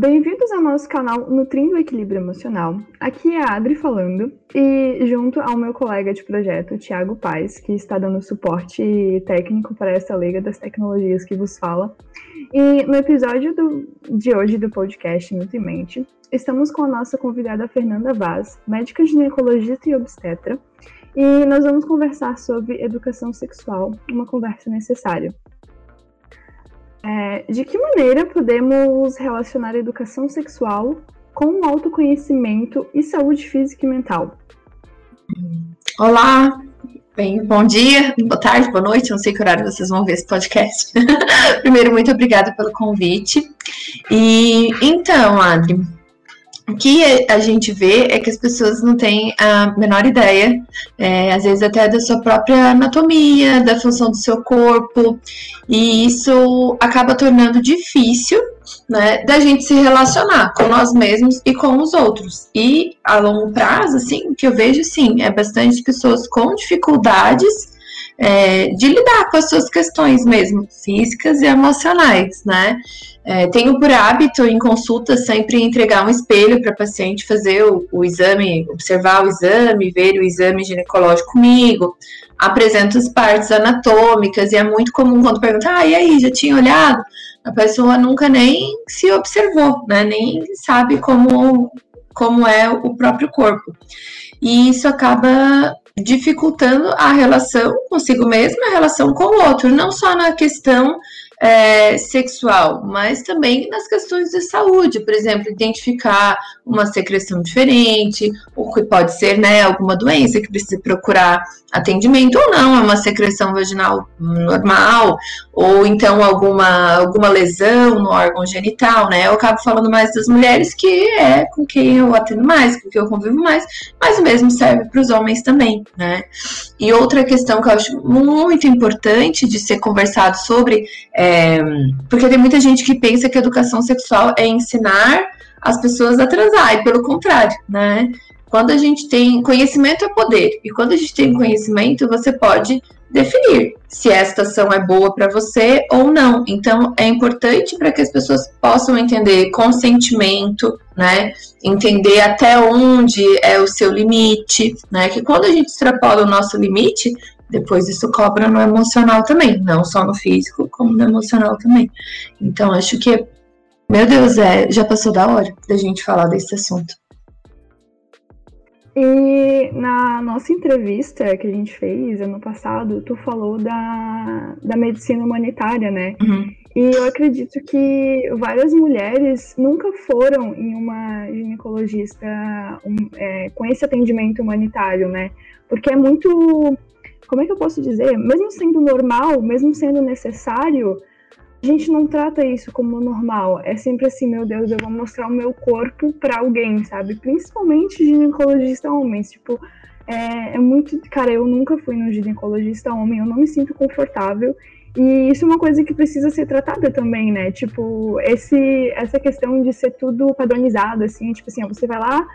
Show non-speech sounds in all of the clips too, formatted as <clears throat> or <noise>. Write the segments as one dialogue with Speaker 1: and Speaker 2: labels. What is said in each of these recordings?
Speaker 1: Bem-vindos ao nosso canal Nutrindo o Equilíbrio Emocional. Aqui é a Adri falando e junto ao meu colega de projeto, Tiago Paz, que está dando suporte técnico para essa Liga das Tecnologias que vos fala. E no episódio do, de hoje do podcast Nutrimente, estamos com a nossa convidada Fernanda Vaz, médica ginecologista e obstetra, e nós vamos conversar sobre educação sexual, uma conversa necessária. É, de que maneira podemos relacionar a educação sexual com o autoconhecimento e saúde física e mental?
Speaker 2: Olá, bem, bom dia, boa tarde, boa noite, não sei que horário vocês vão ver esse podcast. <laughs> Primeiro, muito obrigada pelo convite. E então, Adri, o que a gente vê é que as pessoas não têm a menor ideia, é, às vezes até da sua própria anatomia, da função do seu corpo, e isso acaba tornando difícil né, da gente se relacionar com nós mesmos e com os outros. E a longo prazo, assim, que eu vejo, sim, é bastante pessoas com dificuldades é, de lidar com as suas questões mesmo, físicas e emocionais, né? É, tenho por hábito, em consulta, sempre entregar um espelho para paciente fazer o, o, exame, observar o exame, ver o exame ginecológico comigo. Apresento as partes anatômicas, e é muito comum quando perguntam, ah, e aí, já tinha olhado? A pessoa nunca nem se observou, né? Nem sabe como, como é o próprio corpo. E isso acaba dificultando a relação consigo mesma, a relação com o outro, não só na questão é, sexual, mas também nas questões de saúde, por exemplo, identificar uma secreção diferente, ou que pode ser né, alguma doença que precisa procurar atendimento ou não, é uma secreção vaginal normal, ou então alguma, alguma lesão no órgão genital, né? Eu acabo falando mais das mulheres, que é com quem eu atendo mais, com quem eu convivo mais, mas o mesmo serve para os homens também, né? E outra questão que eu acho muito importante de ser conversado sobre, é, porque tem muita gente que pensa que educação sexual é ensinar as pessoas a transar, e pelo contrário, né? Quando a gente tem conhecimento é poder, e quando a gente tem conhecimento, você pode definir se esta ação é boa para você ou não. Então, é importante para que as pessoas possam entender consentimento, né? Entender até onde é o seu limite, né? Que quando a gente extrapola o nosso limite, depois isso cobra no emocional também, não só no físico, como no emocional também. Então, acho que, meu Deus, é, já passou da hora da gente falar desse assunto.
Speaker 1: E na nossa entrevista que a gente fez ano passado, tu falou da, da medicina humanitária, né? Uhum. E eu acredito que várias mulheres nunca foram em uma ginecologista um, é, com esse atendimento humanitário, né? Porque é muito. Como é que eu posso dizer? Mesmo sendo normal, mesmo sendo necessário, a gente não trata isso como normal. É sempre assim, meu Deus, eu vou mostrar o meu corpo para alguém, sabe? Principalmente ginecologista homens. Tipo, é, é, muito. Cara, eu nunca fui no ginecologista homem, eu não me sinto confortável. E isso é uma coisa que precisa ser tratada também, né? Tipo, esse, essa questão de ser tudo padronizado, assim, tipo assim, você vai lá,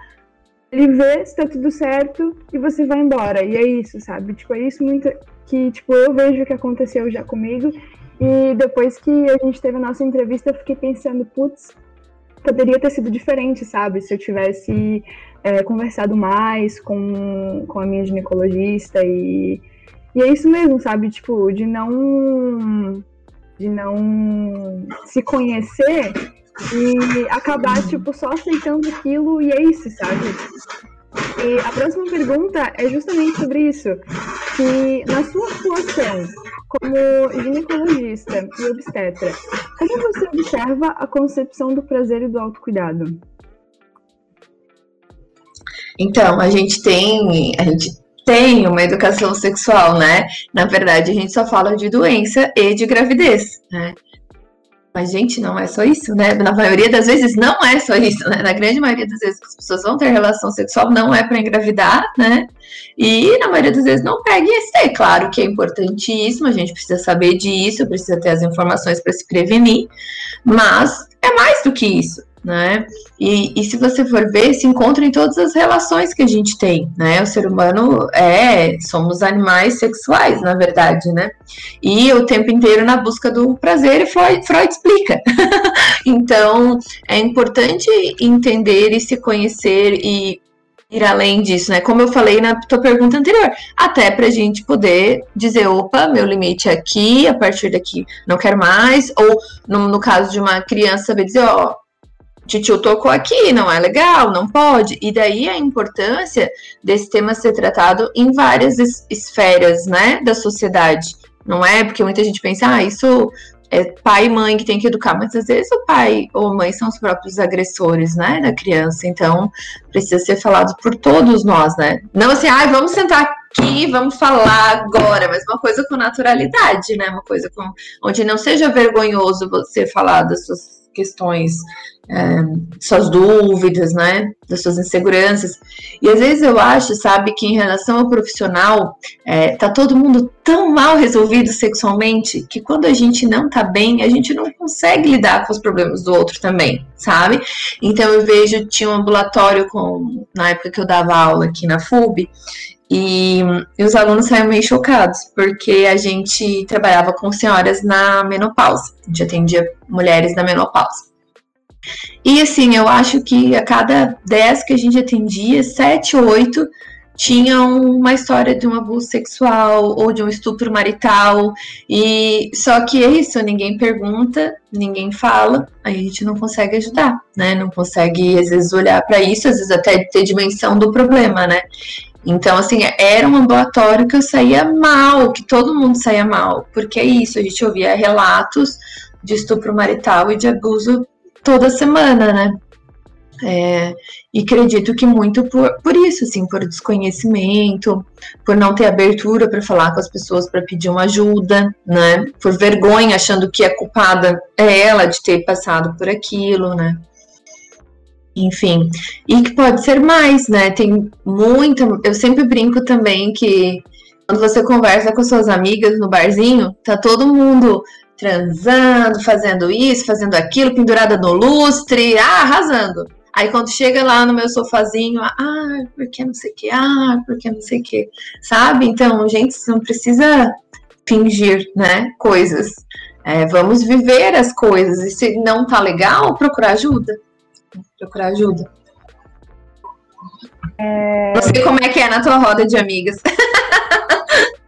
Speaker 1: ele vê se tá tudo certo e você vai embora. E é isso, sabe? Tipo, é isso muito que, tipo, eu vejo que aconteceu já comigo e depois que a gente teve a nossa entrevista, eu fiquei pensando, putz, poderia ter sido diferente, sabe? Se eu tivesse é, conversado mais com, com a minha ginecologista e, e é isso mesmo, sabe? Tipo, de não de não se conhecer e acabar, tipo, só aceitando aquilo e é isso, sabe? E a próxima pergunta é justamente sobre isso. Que na sua atuação como ginecologista e obstetra, como você observa a concepção do prazer e do autocuidado?
Speaker 2: Então, a gente tem, a gente tem uma educação sexual, né? Na verdade, a gente só fala de doença e de gravidez, né? Mas, gente, não é só isso, né? Na maioria das vezes não é só isso, né? Na grande maioria das vezes que as pessoas vão ter relação sexual não é para engravidar, né? E na maioria das vezes não pega IST. Claro que é importantíssimo, a gente precisa saber disso, precisa ter as informações para se prevenir, mas é mais do que isso. Né? E, e, se você for ver, se encontra em todas as relações que a gente tem, né? O ser humano é, somos animais sexuais, na verdade, né? E o tempo inteiro na busca do prazer, e Freud, Freud explica. <laughs> então, é importante entender e se conhecer e ir além disso, né? Como eu falei na tua pergunta anterior, até para a gente poder dizer, opa, meu limite é aqui, a partir daqui não quero mais, ou no, no caso de uma criança saber dizer, ó, tio tocou aqui, não é legal, não pode. E daí a importância desse tema ser tratado em várias es esferas, né, da sociedade. Não é porque muita gente pensa, ah, isso é pai e mãe que tem que educar, mas às vezes o pai ou a mãe são os próprios agressores, né, da criança. Então, precisa ser falado por todos nós, né? Não assim, ah, vamos sentar aqui, vamos falar agora, mas uma coisa com naturalidade, né? Uma coisa com onde não seja vergonhoso você falar das suas questões, é, suas dúvidas, né, das suas inseguranças. E às vezes eu acho, sabe, que em relação ao profissional, é, tá todo mundo tão mal resolvido sexualmente que quando a gente não tá bem, a gente não consegue lidar com os problemas do outro também, sabe? Então eu vejo, tinha um ambulatório com, na época que eu dava aula aqui na FUB, e, e, os alunos saíram meio chocados, porque a gente trabalhava com senhoras na menopausa, a gente atendia mulheres na menopausa. E assim, eu acho que a cada 10 que a gente atendia, 7 ou 8 tinham uma história de um abuso sexual ou de um estupro marital. E só que é isso, ninguém pergunta, ninguém fala, aí a gente não consegue ajudar, né? Não consegue às vezes olhar para isso, às vezes até ter dimensão do problema, né? Então, assim, era um ambulatório que eu saía mal, que todo mundo saía mal, porque é isso, a gente ouvia relatos de estupro marital e de abuso toda semana, né? É, e acredito que muito por, por isso, assim, por desconhecimento, por não ter abertura para falar com as pessoas para pedir uma ajuda, né? Por vergonha, achando que a culpada é ela de ter passado por aquilo, né? enfim, e que pode ser mais, né? Tem muita. Eu sempre brinco também que quando você conversa com suas amigas no barzinho, tá todo mundo transando, fazendo isso, fazendo aquilo, pendurada no lustre, ah, arrasando. Aí quando chega lá no meu sofazinho, ah, porque não sei o que, ah, porque não sei o que, sabe? Então, gente, não precisa fingir, né, coisas. É, vamos viver as coisas e se não tá legal, procurar ajuda procurar ajuda. É... Não sei como é que é na tua roda de amigas. <laughs>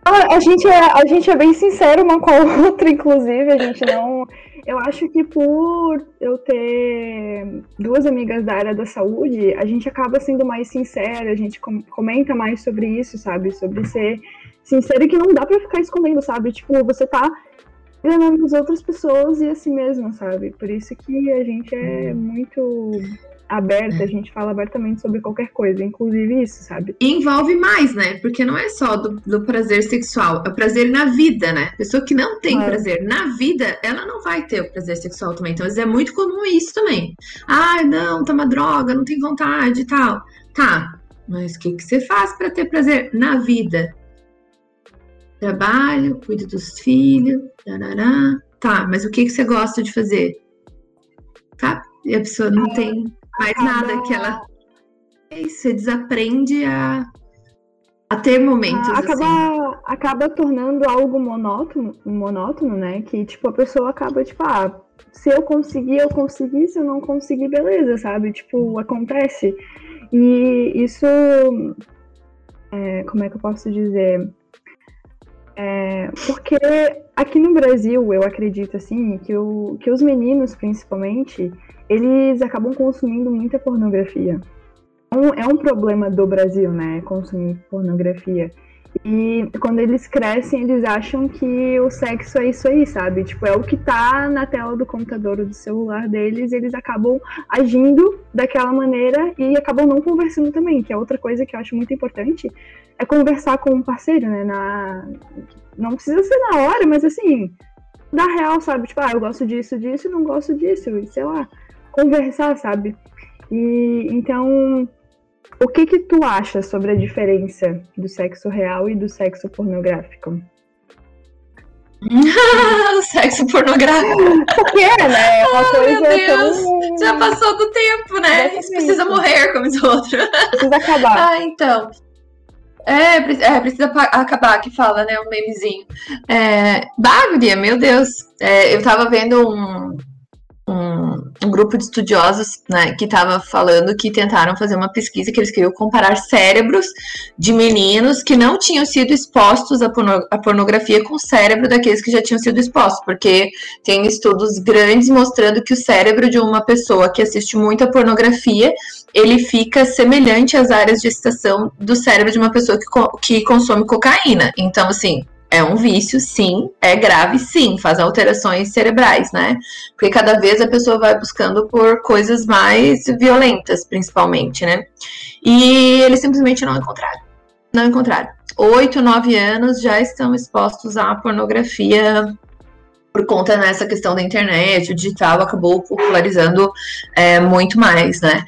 Speaker 1: a, gente é, a gente é bem sincero uma com a <laughs> outra, inclusive, a gente não. Eu acho que por eu ter duas amigas da área da saúde, a gente acaba sendo mais sincera, a gente comenta mais sobre isso, sabe? Sobre ser sincero e que não dá pra ficar escondendo, sabe? Tipo, você tá enganando as outras pessoas e assim mesmo, sabe? Por isso que a gente é muito aberta, a gente fala abertamente sobre qualquer coisa, inclusive isso, sabe?
Speaker 2: E envolve mais, né? Porque não é só do, do prazer sexual, é o prazer na vida, né? Pessoa que não tem é. prazer na vida, ela não vai ter o prazer sexual também. Então, é muito comum isso também. Ah, não, toma droga, não tem vontade e tal. Tá, mas o que, que você faz para ter prazer na vida? Trabalho, cuido dos filhos, tarará. Tá, mas o que, que você gosta de fazer? Tá? E a pessoa não tem mais nada que ela. Isso, você desaprende a, a ter momentos.
Speaker 1: acaba,
Speaker 2: assim.
Speaker 1: acaba tornando algo monótono, monótono, né? Que tipo, a pessoa acaba, tipo, ah, se eu conseguir, eu consegui, se eu não conseguir, beleza, sabe? Tipo, acontece. E isso. É, como é que eu posso dizer? É, porque aqui no Brasil, eu acredito assim, que, o, que os meninos, principalmente, eles acabam consumindo muita pornografia. Um, é um problema do Brasil, né? Consumir pornografia. E quando eles crescem, eles acham que o sexo é isso aí, sabe? Tipo, é o que tá na tela do computador ou do celular deles, eles acabam agindo daquela maneira e acabam não conversando também, que é outra coisa que eu acho muito importante, é conversar com um parceiro, né? Na... Não precisa ser na hora, mas assim, da real, sabe? Tipo, ah, eu gosto disso, disso, não gosto disso, sei lá, conversar, sabe? E então o que que tu acha sobre a diferença do sexo real e do sexo pornográfico? <laughs>
Speaker 2: Sexo pornográfico.
Speaker 1: Porque é, né? É uma <laughs> oh, coisa meu Deus.
Speaker 2: Tão... Já passou do tempo, né? Isso precisa morrer, como diz o outro.
Speaker 1: Precisa acabar.
Speaker 2: ah, então. É, é, precisa acabar, que fala, né? Um memezinho. É, meu Deus. É, eu tava vendo um, um, um, grupo de estudiosos né, que estava falando que tentaram fazer uma pesquisa que eles queriam comparar cérebros de meninos que não tinham sido expostos à, porno, à pornografia com o cérebro daqueles que já tinham sido expostos, porque tem estudos grandes mostrando que o cérebro de uma pessoa que assiste muita pornografia ele fica semelhante às áreas de excitação do cérebro de uma pessoa que, que consome cocaína. Então, assim, é um vício, sim, é grave, sim, faz alterações cerebrais, né? Porque cada vez a pessoa vai buscando por coisas mais violentas, principalmente, né? E eles simplesmente não encontraram. Não encontraram. Oito, nove anos já estão expostos à pornografia por conta dessa questão da internet, o digital acabou popularizando é, muito mais, né?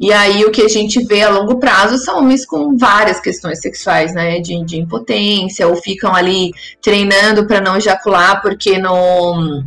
Speaker 2: E aí o que a gente vê a longo prazo são homens com várias questões sexuais, né? De, de impotência, ou ficam ali treinando para não ejacular, porque no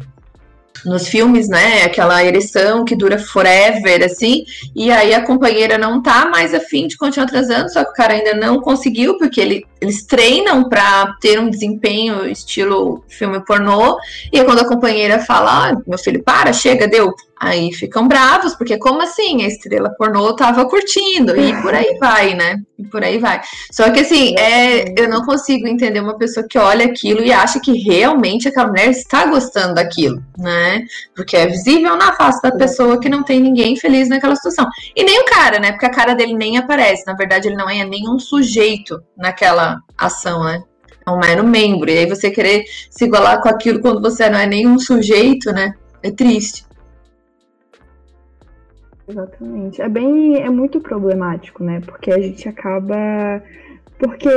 Speaker 2: nos filmes, né? Aquela ereção que dura forever, assim, e aí a companheira não tá mais afim de continuar transando, só que o cara ainda não conseguiu, porque ele, eles treinam para ter um desempenho estilo filme pornô, e aí quando a companheira fala, ah, meu filho, para, chega, deu, Aí ficam bravos, porque como assim? A estrela pornô tava curtindo, e por aí vai, né? E por aí vai. Só que assim, é, eu não consigo entender uma pessoa que olha aquilo e acha que realmente aquela mulher está gostando daquilo, né? Porque é visível na face da pessoa que não tem ninguém feliz naquela situação. E nem o cara, né? Porque a cara dele nem aparece. Na verdade, ele não é nenhum sujeito naquela ação, né? É um mero membro. E aí você querer se igualar com aquilo quando você não é nenhum sujeito, né? É triste.
Speaker 1: Exatamente. É bem, é muito problemático, né? Porque a gente acaba porque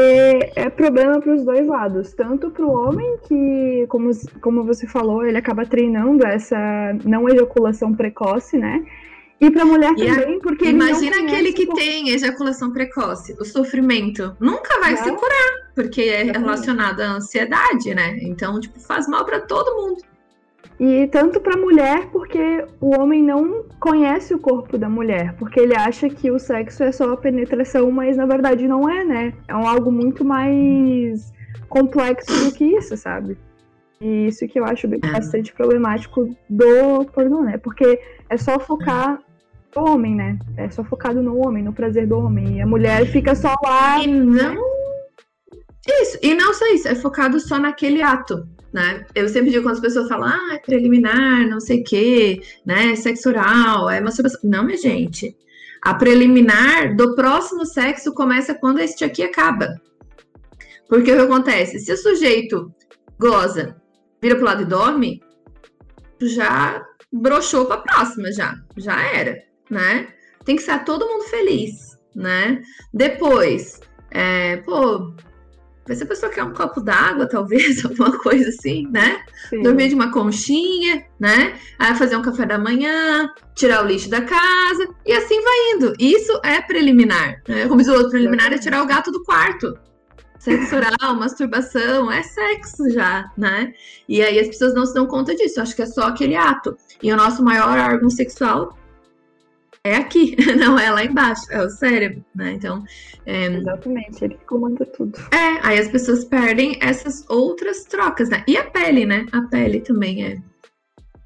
Speaker 1: é problema para os dois lados, tanto para o homem que, como, como você falou, ele acaba treinando essa não ejaculação precoce, né? E para a mulher também, porque
Speaker 2: imagina aquele que por... tem ejaculação precoce, o sofrimento nunca vai é. se curar, porque é relacionado à ansiedade, né? Então, tipo, faz mal para todo mundo.
Speaker 1: E tanto para a mulher, porque o homem não conhece o corpo da mulher, porque ele acha que o sexo é só a penetração, mas na verdade não é, né? É um algo muito mais complexo do que isso, sabe? E isso que eu acho é. bastante problemático do pornô, né? Porque é só focar no homem, né? É só focado no homem, no prazer do homem. E a mulher fica só lá.
Speaker 2: E não. Isso, e não só isso, é focado só naquele ato né? Eu sempre digo quando as pessoas falam, ah, é preliminar, não sei o quê, né? Sexo oral, é masturbação. Não, minha gente. A preliminar do próximo sexo começa quando este aqui acaba. Porque o que acontece? Se o sujeito goza, vira pro lado e dorme, já broxou pra próxima, já. Já era, né? Tem que estar todo mundo feliz, né? Depois, é, pô, Mas se a pessoa quer um copo d'água, <laughs> talvez, alguma coisa assim, né? Sim. Dormir de uma conchinha, né? Aí fazer um café da manhã, tirar o lixo da casa, e assim vai indo. Isso é preliminar. Né? Como diz o outro, preliminar é tirar o gato do quarto. Sexo oral, <laughs> masturbação, é sexo já, né? E aí as pessoas não se dão conta disso, acho que é só aquele ato. E o nosso maior órgão sexual é aqui, <laughs> não é lá embaixo, é o cérebro, né? Então.
Speaker 1: É... Exatamente, ele comanda tudo.
Speaker 2: É, aí as pessoas perdem essas outras trocas, né? E a pele, né? A pele também é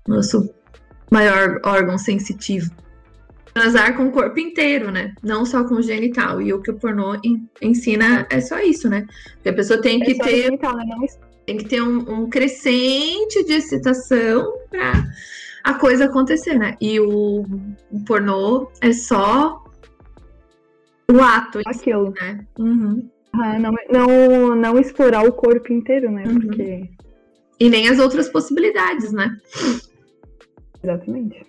Speaker 2: nosso maior órgão sensitivo. Transar com o corpo inteiro, né? Não só com o genital. E o que o pornô ensina é só isso, né? Porque a pessoa tem é que ter. Genital, né? Não... Tem que ter um, um crescente de excitação para a coisa acontecer, né? E o, o pornô é só o ato.
Speaker 1: Aquilo. Si, né? Uhum. Ah, não, não, não explorar o corpo inteiro, né? Uhum. Porque.
Speaker 2: E nem as outras possibilidades, né?
Speaker 1: Exatamente.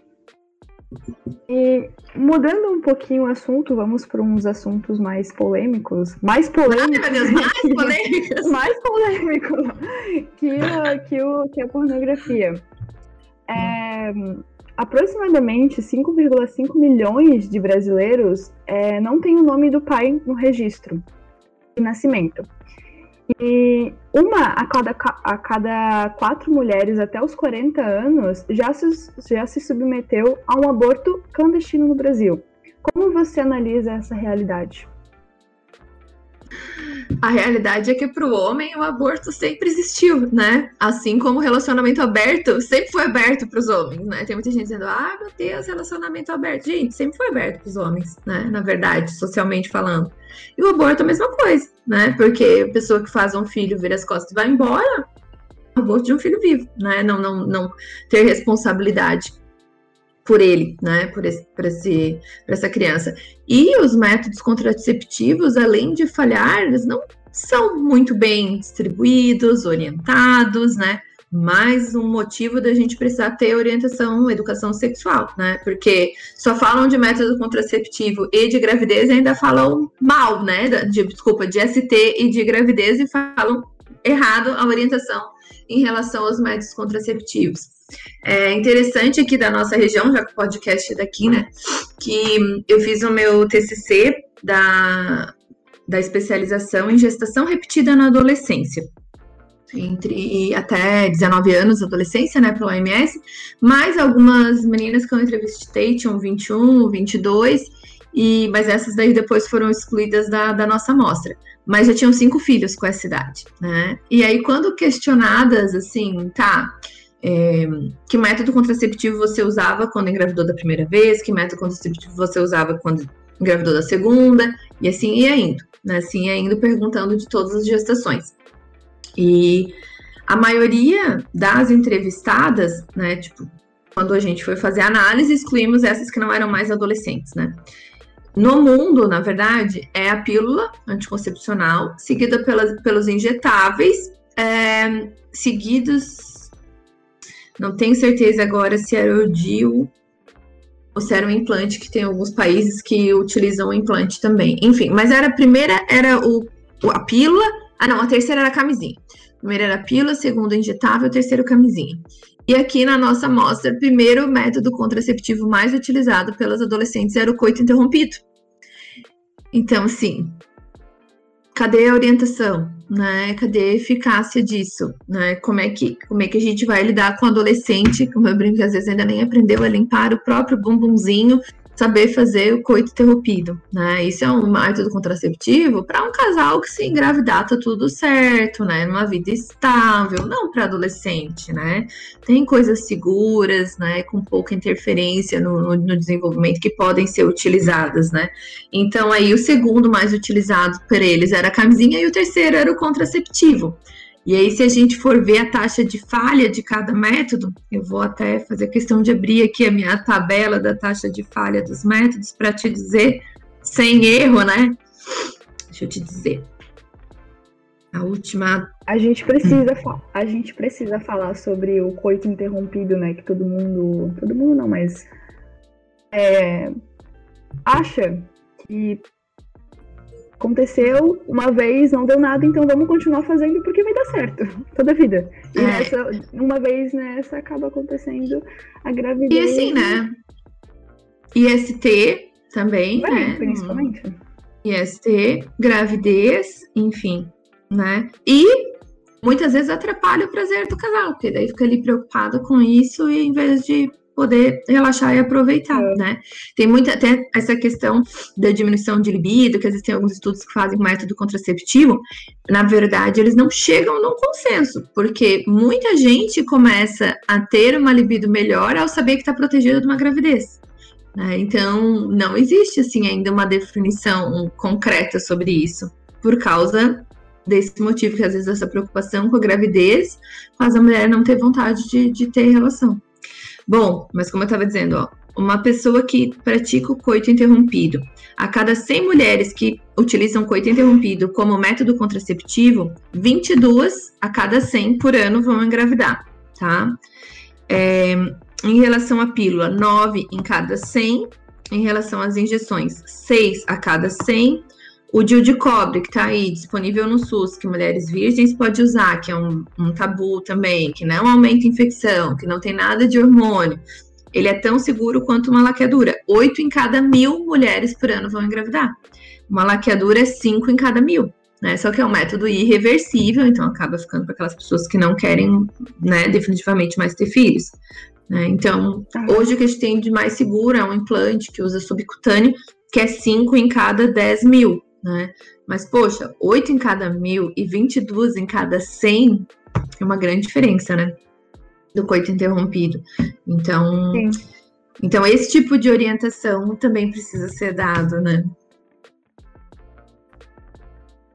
Speaker 1: E mudando um pouquinho o assunto, vamos para uns assuntos mais polêmicos. Mais polêmicos.
Speaker 2: Ai, meu Deus, mais <laughs> polêmicos.
Speaker 1: mais polêmicos que, que, o, que a pornografia. É, aproximadamente 5,5 milhões de brasileiros é, não têm o nome do pai no registro de nascimento. E uma a cada, a cada quatro mulheres até os 40 anos já se, já se submeteu a um aborto clandestino no Brasil. Como você analisa essa realidade?
Speaker 2: A realidade é que para o homem o aborto sempre existiu, né? Assim como o relacionamento aberto sempre foi aberto para os homens, né? Tem muita gente dizendo, ah, meu Deus, relacionamento aberto. Gente, sempre foi aberto para os homens, né? Na verdade, socialmente falando. E o aborto é a mesma coisa, né? Porque a pessoa que faz um filho vira as costas e vai embora, aborto de um filho vivo, né? Não, não, não ter responsabilidade por ele, né, por, esse, por, esse, por essa criança. E os métodos contraceptivos, além de falhar, eles não são muito bem distribuídos, orientados, né? Mais um motivo da gente precisar ter orientação, educação sexual, né? Porque só falam de método contraceptivo e de gravidez e ainda falam mal, né? De, desculpa, de ST e de gravidez e falam errado a orientação em relação aos métodos contraceptivos. É interessante aqui da nossa região, já que o podcast é daqui, né? Que eu fiz o meu TCC da, da especialização em gestação repetida na adolescência. Entre até 19 anos, adolescência, né, pelo OMS, mas algumas meninas que eu entrevistei tinham 21, 22, e, mas essas daí depois foram excluídas da, da nossa amostra. Mas já tinham cinco filhos com essa idade, né? E aí, quando questionadas, assim, tá, é, que método contraceptivo você usava quando engravidou da primeira vez, que método contraceptivo você usava quando engravidou da segunda, e assim ia indo, né? Assim ia indo perguntando de todas as gestações. E a maioria das entrevistadas, né, tipo, quando a gente foi fazer análise, excluímos essas que não eram mais adolescentes, né? No mundo, na verdade, é a pílula anticoncepcional, seguida pelos injetáveis, é, seguidos não tenho certeza agora se era o DIU ou se era um implante, que tem alguns países que utilizam o implante também. Enfim, mas era a primeira era o, a pílula. Ah, não, a terceira era a camisinha. A primeira era a pílula, segundo injetável, terceiro camisinha. E aqui na nossa amostra, primeiro método contraceptivo mais utilizado pelas adolescentes era o coito interrompido. Então, assim, cadê a orientação? né? Cadê a eficácia disso, né? Como é que como é que a gente vai lidar com o adolescente, como eu brinco, às vezes ainda nem aprendeu a limpar o próprio bumbumzinho saber fazer o coito interrompido, né? Isso é um método contraceptivo para um casal que se engravidar tá tudo certo, né? Numa vida estável, não para adolescente, né? Tem coisas seguras, né? Com pouca interferência no, no, no, desenvolvimento que podem ser utilizadas, né? Então aí o segundo mais utilizado por eles era a camisinha e o terceiro era o contraceptivo. E aí, se a gente for ver a taxa de falha de cada método, eu vou até fazer questão de abrir aqui a minha tabela da taxa de falha dos métodos para te dizer, sem erro, né? Deixa eu te dizer. A última.
Speaker 1: A gente precisa, a gente precisa falar sobre o coito interrompido, né? Que todo mundo. Todo mundo não, mas. É, acha que aconteceu uma vez, não deu nada, então vamos continuar fazendo porque vai dar certo toda a vida. E é. nessa, uma vez nessa acaba acontecendo a gravidez.
Speaker 2: E assim, né? IST também,
Speaker 1: é,
Speaker 2: né?
Speaker 1: Principalmente.
Speaker 2: IST, gravidez, enfim, né? E muitas vezes atrapalha o prazer do casal, porque daí fica ali preocupado com isso e em vez de poder relaxar e aproveitar, é. né? Tem muita até essa questão da diminuição de libido, que às vezes tem alguns estudos que fazem método contraceptivo, na verdade, eles não chegam num consenso, porque muita gente começa a ter uma libido melhor ao saber que está protegida de uma gravidez. Né? Então, não existe assim ainda uma definição concreta sobre isso, por causa desse motivo, que às vezes essa preocupação com a gravidez faz a mulher não ter vontade de, de ter relação. Bom, mas como eu estava dizendo, ó, uma pessoa que pratica o coito interrompido, a cada 100 mulheres que utilizam coito interrompido como método contraceptivo, 22 a cada 100 por ano vão engravidar, tá? É, em relação à pílula, 9 em cada 100. Em relação às injeções, 6 a cada 100. O DIU de cobre, que está aí disponível no SUS, que mulheres virgens pode usar, que é um, um tabu também, que não aumenta infecção, que não tem nada de hormônio. Ele é tão seguro quanto uma laqueadura. Oito em cada mil mulheres por ano vão engravidar. Uma laqueadura é cinco em cada mil. né? Só que é um método irreversível, então acaba ficando para aquelas pessoas que não querem, né, definitivamente mais ter filhos. Né? Então, ah. hoje o que a gente tem de mais seguro é um implante que usa subcutâneo, que é 5 em cada 10 mil, né? Mas, poxa, 8 em cada mil e 22 em cada 100 é uma grande diferença, né? Do coito interrompido. Então, então esse tipo de orientação também precisa ser dado, né?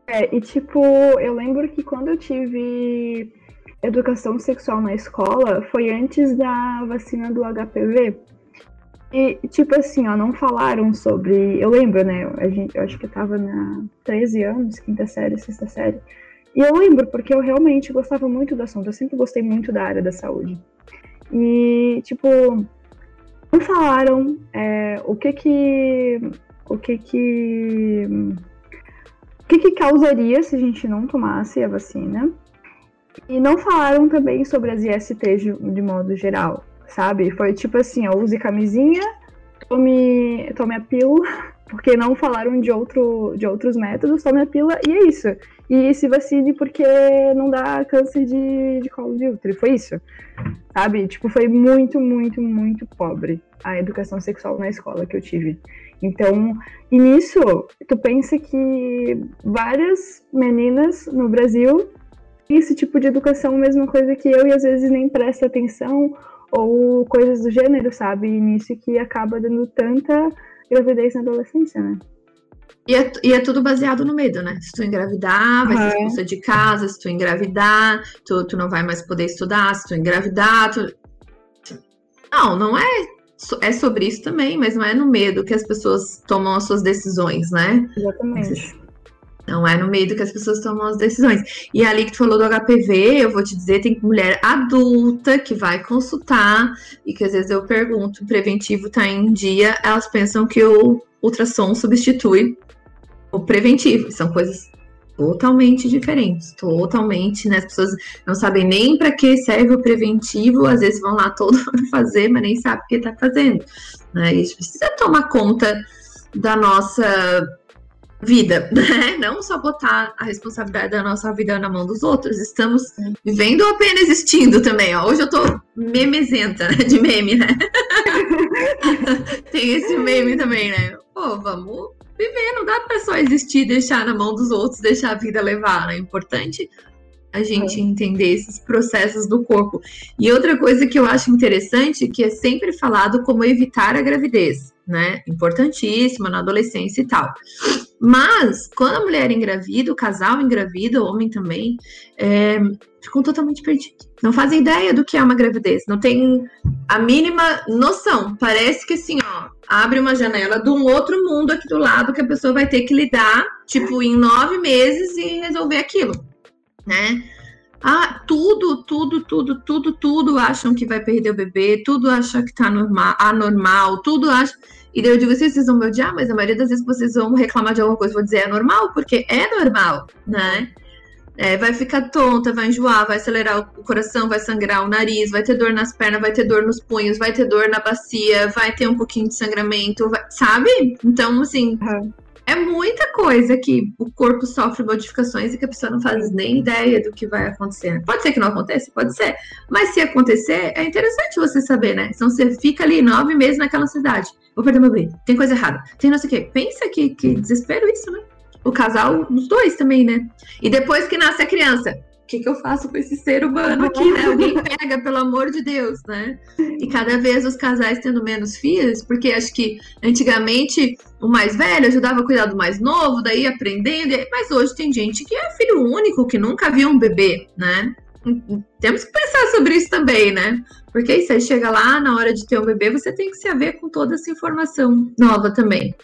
Speaker 1: É, e tipo, eu lembro que quando eu tive educação sexual na escola, foi antes da vacina do HPV. E, tipo assim, ó, não falaram sobre. Eu lembro, né? A gente, eu acho que eu tava na 13 anos, quinta série, sexta série. E eu lembro, porque eu realmente gostava muito do assunto. Eu sempre gostei muito da área da saúde. E, tipo, não falaram é, o que que. O que que o que, que causaria se a gente não tomasse a vacina. E não falaram também sobre as ISTs de, de modo geral, sabe? Foi tipo assim, ó, use camisinha, tome, tome a pílula, <laughs> porque não falaram de, outro, de outros métodos, tome a pílula e é isso. E se vacine porque não dá câncer de, de colo de útero. Foi isso, sabe? Tipo, foi muito, muito, muito pobre a educação sexual na escola que eu tive. Então, e nisso, tu pensa que várias meninas no Brasil esse tipo de educação, mesma coisa que eu, e às vezes nem presta atenção, ou coisas do gênero, sabe? E nisso que acaba dando tanta gravidez na adolescência, né?
Speaker 2: E é, e é, tudo baseado no medo, né? Se tu engravidar, vai ser expulsa de casa, se tu engravidar, tu, tu não vai mais poder estudar, se tu engravidar, tu... Não, não é é sobre isso também, mas não é no medo que as pessoas tomam as suas decisões, né?
Speaker 1: Exatamente.
Speaker 2: Não é no medo que as pessoas tomam as decisões. E ali que tu falou do HPV, eu vou te dizer, tem mulher adulta que vai consultar e que às vezes eu pergunto, o preventivo tá em dia, elas pensam que o ultrassom substitui o preventivo. São coisas totalmente diferentes, totalmente, né? As pessoas não sabem nem para que serve o preventivo, às vezes vão lá todo ano <laughs> fazer, mas nem sabe o que está fazendo. Né? A gente precisa tomar conta da nossa vida, <laughs> né? Não só botar a responsabilidade da nossa vida na mão dos outros. Estamos vivendo ou apenas existindo também, ó. Hoje eu tô memezenta, né? De meme, né? <laughs> Tem esse meme também, né? Pô, vamos viver, não dá pra só existir, deixar na mão dos outros, deixar a vida levar, né? É importante a gente é. entender esses processos do corpo. E outra coisa que eu acho interessante, que é sempre falado como evitar a gravidez, né? Importantíssima na adolescência e tal. Mas, quando a mulher engravida, o casal engravida, o homem também, é, ficam totalmente perdidos. Não fazem ideia do que é uma gravidez, não tem a mínima noção. Parece que assim, ó, abre uma janela de um outro mundo aqui do lado que a pessoa vai ter que lidar, tipo, em nove meses e resolver aquilo, né? Ah, tudo, tudo, tudo, tudo, tudo acham que vai perder o bebê, tudo acham que tá normal, anormal, tudo acham. E daí eu digo assim, vocês vão me odiar, mas a maioria das vezes vocês vão reclamar de alguma coisa, vou dizer é normal, porque é normal, né? É, vai ficar tonta, vai enjoar, vai acelerar o coração, vai sangrar o nariz, vai ter dor nas pernas, vai ter dor nos punhos, vai ter dor na bacia, vai ter um pouquinho de sangramento, vai, sabe? Então, assim, uhum. É muita coisa que o corpo sofre modificações e que a pessoa não faz nem ideia do que vai acontecer. Pode ser que não aconteça, pode ser. Mas se acontecer, é interessante você saber, né? Então você fica ali nove meses naquela cidade. Vou perder meu bebê, tem coisa errada, tem não sei o quê. Pensa que, que desespero isso, né? o casal, os dois também, né? E depois que nasce a criança, o que, que eu faço com esse ser humano aqui, né? Alguém pega, pelo amor de Deus, né? E cada vez os casais tendo menos filhos, porque acho que antigamente o mais velho ajudava a cuidar do mais novo, daí aprendendo, mas hoje tem gente que é filho único, que nunca viu um bebê, né? Temos que pensar sobre isso também, né? Porque aí você chega lá, na hora de ter um bebê, você tem que se haver com toda essa informação nova também.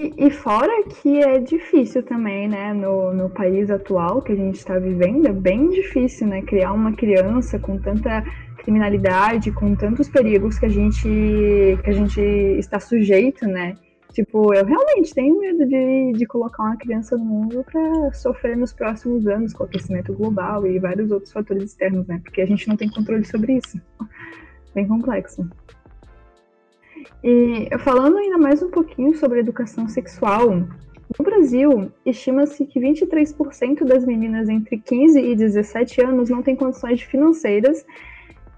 Speaker 1: E, fora que é difícil também, né, no, no país atual que a gente está vivendo, é bem difícil, né, criar uma criança com tanta criminalidade, com tantos perigos que a gente, que a gente está sujeito, né. Tipo, eu realmente tenho medo de, de colocar uma criança no mundo para sofrer nos próximos anos com o aquecimento global e vários outros fatores externos, né, porque a gente não tem controle sobre isso. Bem complexo. E falando ainda mais um pouquinho sobre educação sexual, No Brasil, estima-se que 23% das meninas entre 15 e 17 anos não têm condições financeiras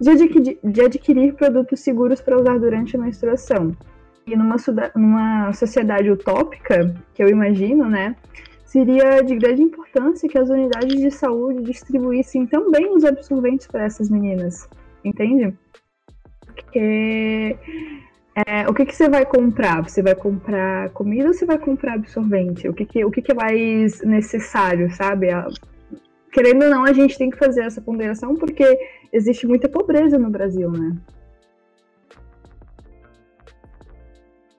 Speaker 1: de adquirir, de adquirir produtos seguros para usar durante a menstruação. E numa, numa sociedade utópica, que eu imagino, né, seria de grande importância que as unidades de saúde distribuíssem também os absorventes para essas meninas, entende? Porque é, o que, que você vai comprar? Você vai comprar comida ou você vai comprar absorvente? O que, que, o que, que é mais necessário, sabe? Querendo ou não, a gente tem que fazer essa ponderação porque existe muita pobreza no Brasil, né?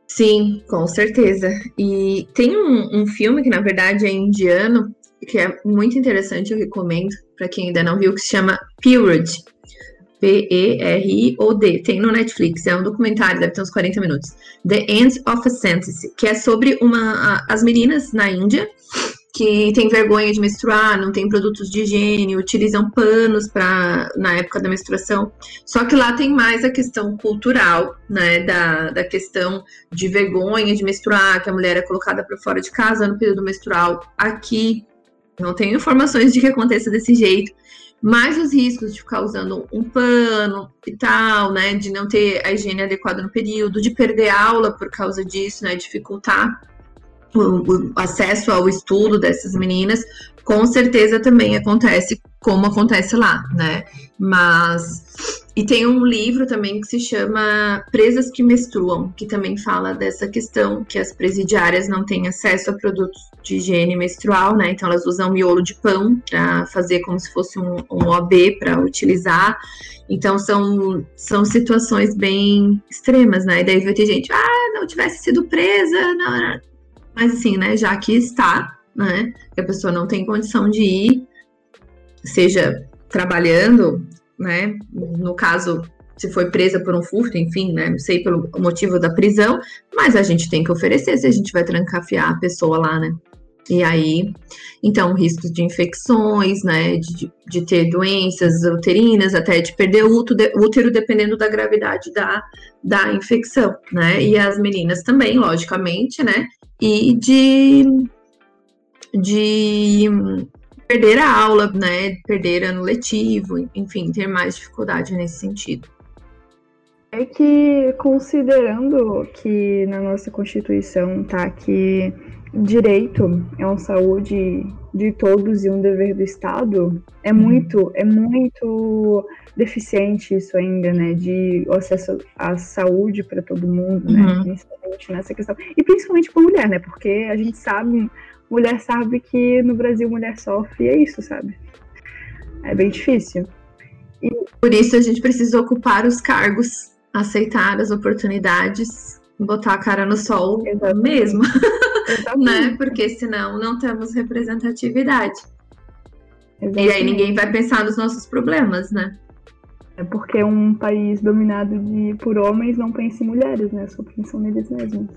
Speaker 2: Sim, com certeza. E tem um, um filme que, na verdade, é indiano, que é muito interessante, eu recomendo para quem ainda não viu, que se chama Period. P-E-R-I-O-D. Tem no Netflix, é um documentário, deve ter uns 40 minutos. The End of a Sentence, que é sobre uma, as meninas na Índia que tem vergonha de menstruar, não tem produtos de higiene, utilizam panos para na época da menstruação. Só que lá tem mais a questão cultural, né, da, da questão de vergonha de menstruar, que a mulher é colocada para fora de casa no período menstrual. Aqui não tenho informações de que aconteça desse jeito, mas os riscos de ficar usando um pano e tal, né, de não ter a higiene adequada no período, de perder aula por causa disso, né, dificultar o, acesso ao estudo dessas meninas, com certeza também acontece como acontece lá, né? Mas e tem um livro também que se chama Presas que Menstruam, que também fala dessa questão que as presidiárias não têm acesso a produtos de higiene menstrual, né? Então elas usam miolo de pão para fazer como se fosse um, um OB para utilizar. Então são, são situações bem extremas, né? E daí vai ter gente, ah, não tivesse sido presa, não, mas assim, né, já que está, né, que a pessoa não tem condição de ir, seja trabalhando, né, no caso, se foi presa por um furto, enfim, né, não sei pelo motivo da prisão, mas a gente tem que oferecer se a gente vai trancafiar a pessoa lá, né. E aí, então, riscos de infecções, né, de, de ter doenças uterinas, até de perder o útero, dependendo da gravidade da, da infecção, né, e as meninas também, logicamente, né, e de, de perder a aula, né? Perder ano letivo, enfim, ter mais dificuldade nesse sentido.
Speaker 1: É que considerando que na nossa Constituição tá que direito é uma saúde de todos e um dever do Estado, é uhum. muito, é muito deficiente isso ainda, né? De acesso à saúde para todo mundo, né? Uhum. Principalmente nessa questão. E principalmente para mulher, né? Porque a gente sabe, mulher sabe que no Brasil mulher sofre e é isso, sabe? É bem difícil.
Speaker 2: E... Por isso a gente precisa ocupar os cargos, aceitar as oportunidades, botar a cara no sol Exatamente. mesmo. <laughs> né? Porque senão não temos representatividade. Exatamente. E aí ninguém vai pensar nos nossos problemas, né?
Speaker 1: É porque um país dominado de, por homens não pensa em mulheres, né? Só pensam neles mesmos.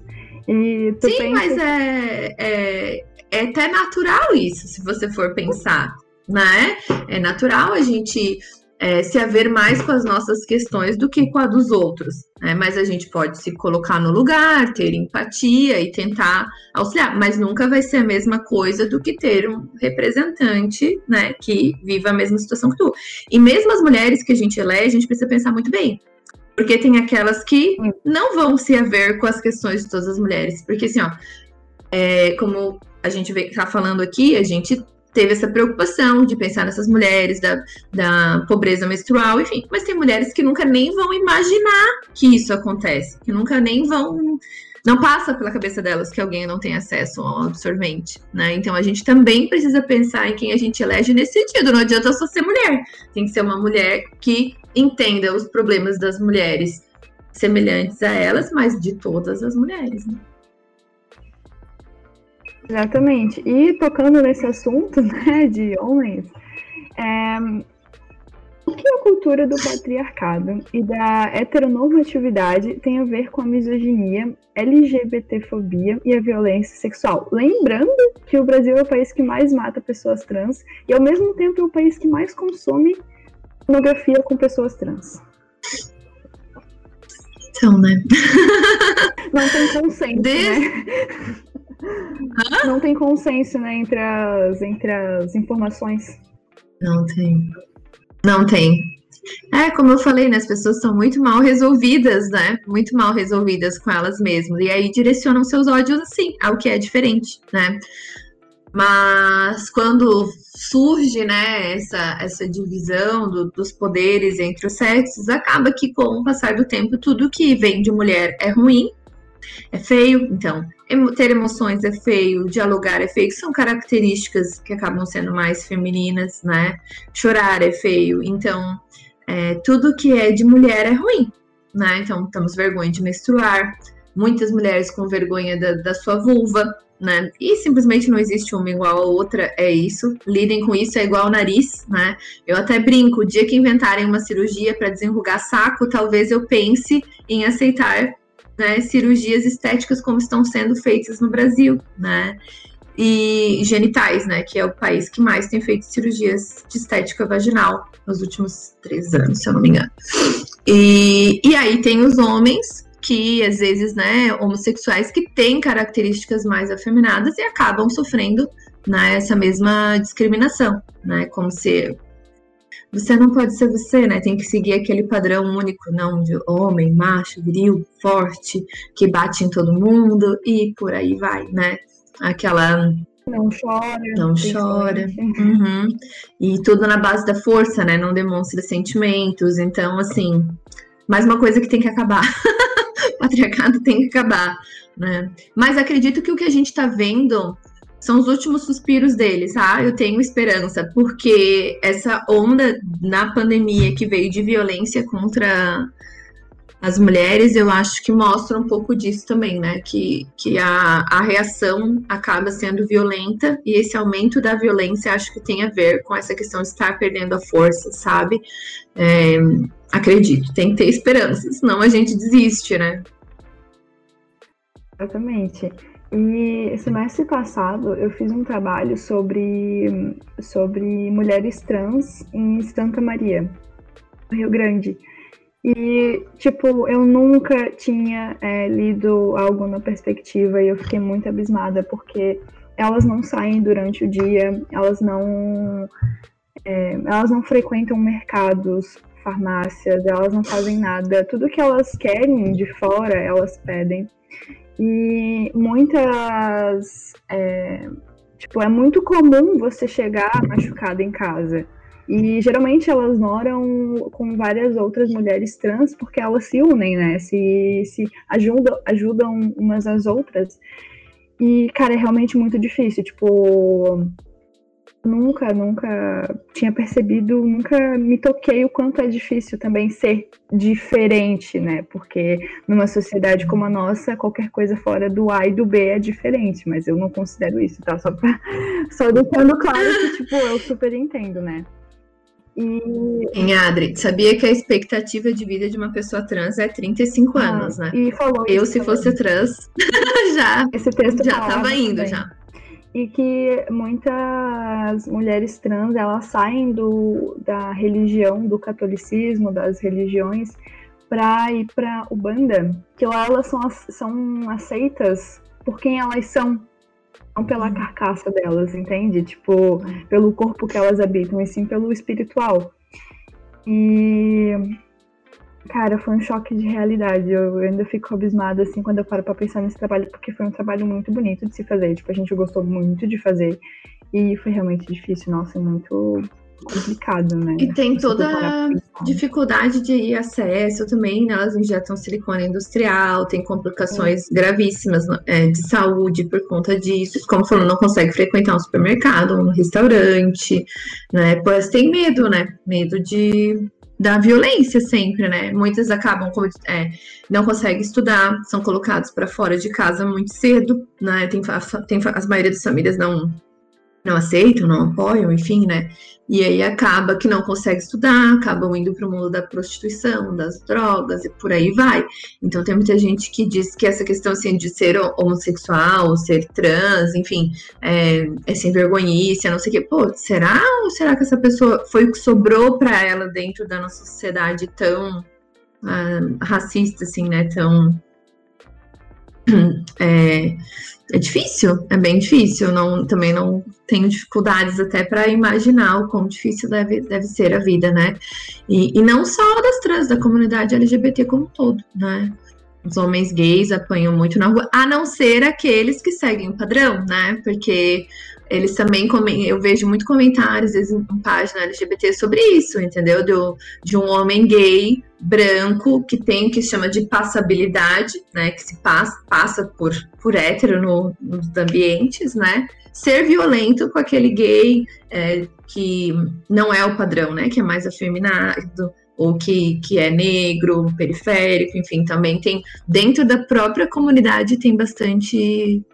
Speaker 2: E Sim, pensa... mas é, é, é até natural isso, se você for pensar, né? É natural a gente é, se haver mais com as nossas questões do que com a dos outros. Né? Mas a gente pode se colocar no lugar, ter empatia e tentar auxiliar, mas nunca vai ser a mesma coisa do que ter um representante né, que viva a mesma situação que tu. E mesmo as mulheres que a gente elege, a gente precisa pensar muito bem. Porque tem aquelas que não vão se haver com as questões de todas as mulheres. Porque assim, ó, é, como a gente está falando aqui, a gente teve essa preocupação de pensar nessas mulheres da, da pobreza menstrual, enfim. Mas tem mulheres que nunca nem vão imaginar que isso acontece, que nunca nem vão. Não passa pela cabeça delas que alguém não tem acesso ao absorvente, né? Então a gente também precisa pensar em quem a gente elege nesse sentido. Não adianta só ser mulher. Tem que ser uma mulher que entenda os problemas das mulheres semelhantes a elas, mas de todas as mulheres, né?
Speaker 1: Exatamente. E tocando nesse assunto, <laughs> né, de homens, é, o que a cultura do patriarcado e da heteronormatividade tem a ver com a misoginia, LGBTfobia e a violência sexual? Lembrando que o Brasil é o país que mais mata pessoas trans e, ao mesmo tempo, é o país que mais consome pornografia com pessoas trans.
Speaker 2: Então, né?
Speaker 1: Não tem consenso, né? Não tem consenso, né, entre as, entre as informações.
Speaker 2: Não tem. Não tem. É, como eu falei, né, as pessoas estão muito mal resolvidas, né? Muito mal resolvidas com elas mesmas. E aí direcionam seus ódios assim, ao que é diferente, né? Mas quando surge né, essa, essa divisão do, dos poderes entre os sexos, acaba que com o passar do tempo, tudo que vem de mulher é ruim, é feio. Então, ter emoções é feio, dialogar é feio, são características que acabam sendo mais femininas, né? Chorar é feio. Então, é, tudo que é de mulher é ruim, né? Então, temos vergonha de menstruar, muitas mulheres com vergonha da, da sua vulva, né? E simplesmente não existe uma igual a outra, é isso. Lidem com isso, é igual ao nariz, né? Eu até brinco, o dia que inventarem uma cirurgia para desenrugar saco, talvez eu pense em aceitar né, cirurgias estéticas como estão sendo feitas no Brasil, né? E genitais, né? Que é o país que mais tem feito cirurgias de estética vaginal nos últimos três anos, se eu não me engano. E, e aí tem os homens que às vezes, né, homossexuais que têm características mais afeminadas e acabam sofrendo né, essa mesma discriminação, né, como se você não pode ser você, né, tem que seguir aquele padrão único, não, de homem, macho, viril, forte, que bate em todo mundo e por aí vai, né, aquela
Speaker 1: não chora.
Speaker 2: Não chora. Uhum. E tudo na base da força, né? Não demonstra sentimentos. Então, assim, mais uma coisa que tem que acabar. <laughs> o patriarcado tem que acabar, né? Mas acredito que o que a gente está vendo são os últimos suspiros deles, tá? Eu tenho esperança, porque essa onda na pandemia que veio de violência contra as mulheres, eu acho que mostra um pouco disso também, né? Que, que a, a reação acaba sendo violenta e esse aumento da violência acho que tem a ver com essa questão de estar perdendo a força, sabe? É, acredito, tem que ter esperança, senão a gente desiste, né?
Speaker 1: Exatamente. E semestre passado eu fiz um trabalho sobre, sobre mulheres trans em Santa Maria, Rio Grande. E, tipo, eu nunca tinha é, lido algo na perspectiva e eu fiquei muito abismada, porque elas não saem durante o dia, elas não. É, elas não frequentam mercados, farmácias, elas não fazem nada. Tudo que elas querem de fora, elas pedem. E muitas. É, tipo, é muito comum você chegar machucada em casa. E geralmente elas moram com várias outras mulheres trans porque elas se unem, né? Se, se ajudam, ajudam umas às outras. E, cara, é realmente muito difícil. Tipo, nunca, nunca tinha percebido, nunca me toquei o quanto é difícil também ser diferente, né? Porque numa sociedade como a nossa, qualquer coisa fora do A e do B é diferente, mas eu não considero isso, tá? Só, pra, <laughs> só deixando claro que, tipo, eu super entendo, né?
Speaker 2: E... Em Adri, sabia que a expectativa de vida de uma pessoa trans é 35 ah, anos, né?
Speaker 1: E falou
Speaker 2: Eu, se fosse trans, <laughs> já,
Speaker 1: Esse texto
Speaker 2: já tava indo, também. já.
Speaker 1: E que muitas mulheres trans, elas saem do, da religião, do catolicismo, das religiões, para ir para Ubanda, que lá elas são, são aceitas por quem elas são, não pela uhum. carcaça delas, entende? Tipo, pelo corpo que elas habitam, e sim pelo espiritual. E. Cara, foi um choque de realidade. Eu ainda fico abismada, assim, quando eu paro pra pensar nesse trabalho, porque foi um trabalho muito bonito de se fazer. Tipo, a gente gostou muito de fazer. E foi realmente difícil, nossa, muito complicado, né?
Speaker 2: E tem toda a dificuldade de acesso também, né? Elas injetam silicone industrial, tem complicações é. gravíssimas é, de saúde por conta disso. Como falou, não consegue frequentar um supermercado, um restaurante, né? Pois tem medo, né? Medo de da violência sempre, né? Muitas acabam é, não conseguem estudar, são colocados para fora de casa muito cedo, né? Tem, tem as maioria das famílias não não aceitam, não apoiam, enfim, né? E aí acaba que não consegue estudar, acabam indo para o mundo da prostituição, das drogas e por aí vai. Então tem muita gente que diz que essa questão assim, de ser homossexual, ser trans, enfim, é, é sem vergonhice, não sei o quê. Pô, será ou será que essa pessoa foi o que sobrou para ela dentro da nossa sociedade tão uh, racista, assim, né? Tão <clears throat> é, é difícil, é bem difícil. Não, também não tenho dificuldades até para imaginar o quão difícil deve, deve ser a vida, né? E, e não só das trans, da comunidade LGBT como um todo, né? Os homens gays apanham muito na rua, a não ser aqueles que seguem o padrão, né? Porque eles também eu vejo muito comentários às vezes em página LGBT sobre isso, entendeu? De um homem gay branco que tem o que se chama de passabilidade, né? Que se passa, passa por, por hétero no, nos ambientes, né? Ser violento com aquele gay é, que não é o padrão, né? Que é mais afeminado ou que, que é negro, periférico, enfim, também tem dentro da própria comunidade tem bastante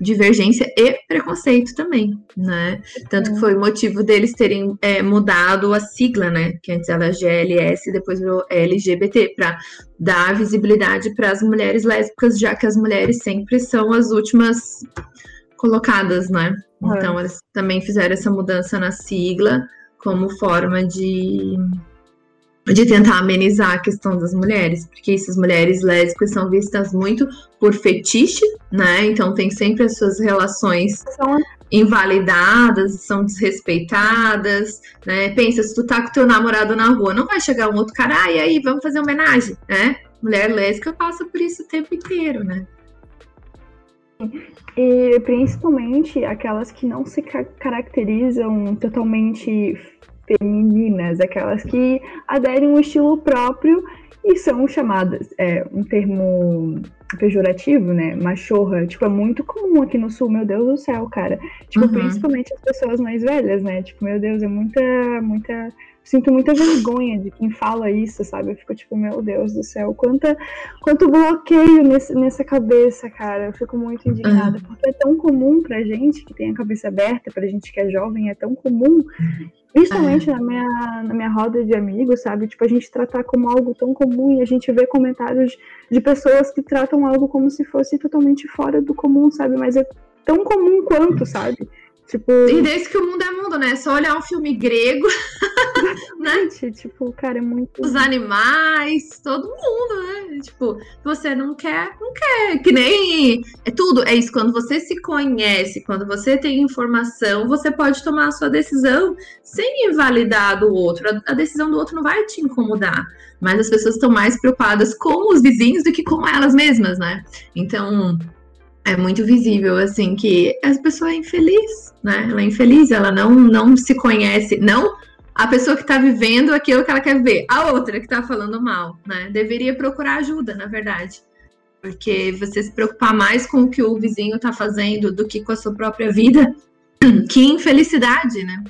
Speaker 2: divergência e preconceito também, né? Tanto que foi o motivo deles terem é, mudado a sigla, né? Que antes era GLS, depois virou LGBT, para dar visibilidade para as mulheres lésbicas, já que as mulheres sempre são as últimas colocadas, né? É. Então eles também fizeram essa mudança na sigla como forma de de tentar amenizar a questão das mulheres, porque essas mulheres lésbicas são vistas muito por fetiche, né? Então tem sempre as suas relações invalidadas, são desrespeitadas, né? Pensa, se tu tá com teu namorado na rua, não vai chegar um outro cara, ah, e aí, vamos fazer homenagem, né? Mulher lésbica passa por isso o tempo inteiro, né?
Speaker 1: E principalmente aquelas que não se caracterizam totalmente femininas, aquelas que aderem um estilo próprio e são chamadas, é um termo pejorativo, né? Machorra, tipo, é muito comum aqui no sul, meu Deus do céu, cara. Tipo, uhum. principalmente as pessoas mais velhas, né? Tipo, meu Deus, é muita, muita sinto muita vergonha de quem fala isso, sabe? Eu fico tipo, meu Deus do céu, quanta, quanto bloqueio nesse, nessa cabeça, cara. Eu fico muito indignada, uhum. porque é tão comum pra gente que tem a cabeça aberta, pra gente que é jovem, é tão comum, principalmente uhum. na, minha, na minha roda de amigos, sabe? Tipo, a gente tratar como algo tão comum e a gente vê comentários de pessoas que tratam algo como se fosse totalmente fora do comum, sabe? Mas é tão comum quanto, sabe?
Speaker 2: Tipo... E desde que o mundo é mundo, né? É só olhar um filme grego. <laughs>
Speaker 1: né? Tipo, cara, é muito.
Speaker 2: Os animais, todo mundo, né? Tipo, você não quer, não quer. Que nem. É tudo. É isso. Quando você se conhece, quando você tem informação, você pode tomar a sua decisão sem invalidar do outro. A, a decisão do outro não vai te incomodar. Mas as pessoas estão mais preocupadas com os vizinhos do que com elas mesmas, né? Então é muito visível, assim, que a pessoa é infeliz, né? Ela é infeliz, ela não, não se conhece, não a pessoa que está vivendo aquilo que ela quer ver, a outra que está falando mal, né? Deveria procurar ajuda, na verdade. Porque você se preocupar mais com o que o vizinho está fazendo do que com a sua própria vida, <clears throat> que infelicidade, né?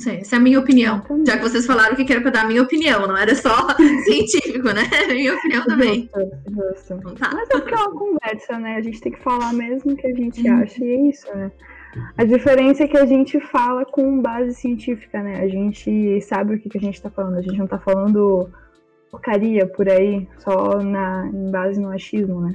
Speaker 2: Sei, essa é a minha opinião. Já que vocês falaram que era para dar a minha opinião, não era só <laughs> científico, né? minha opinião também.
Speaker 1: Justo, justo. Então tá. Mas é porque é uma conversa, né? A gente tem que falar mesmo o que a gente uhum. acha, e é isso, né? A diferença é que a gente fala com base científica, né? A gente sabe o que, que a gente está falando. A gente não está falando porcaria por aí, só na, em base no achismo, né?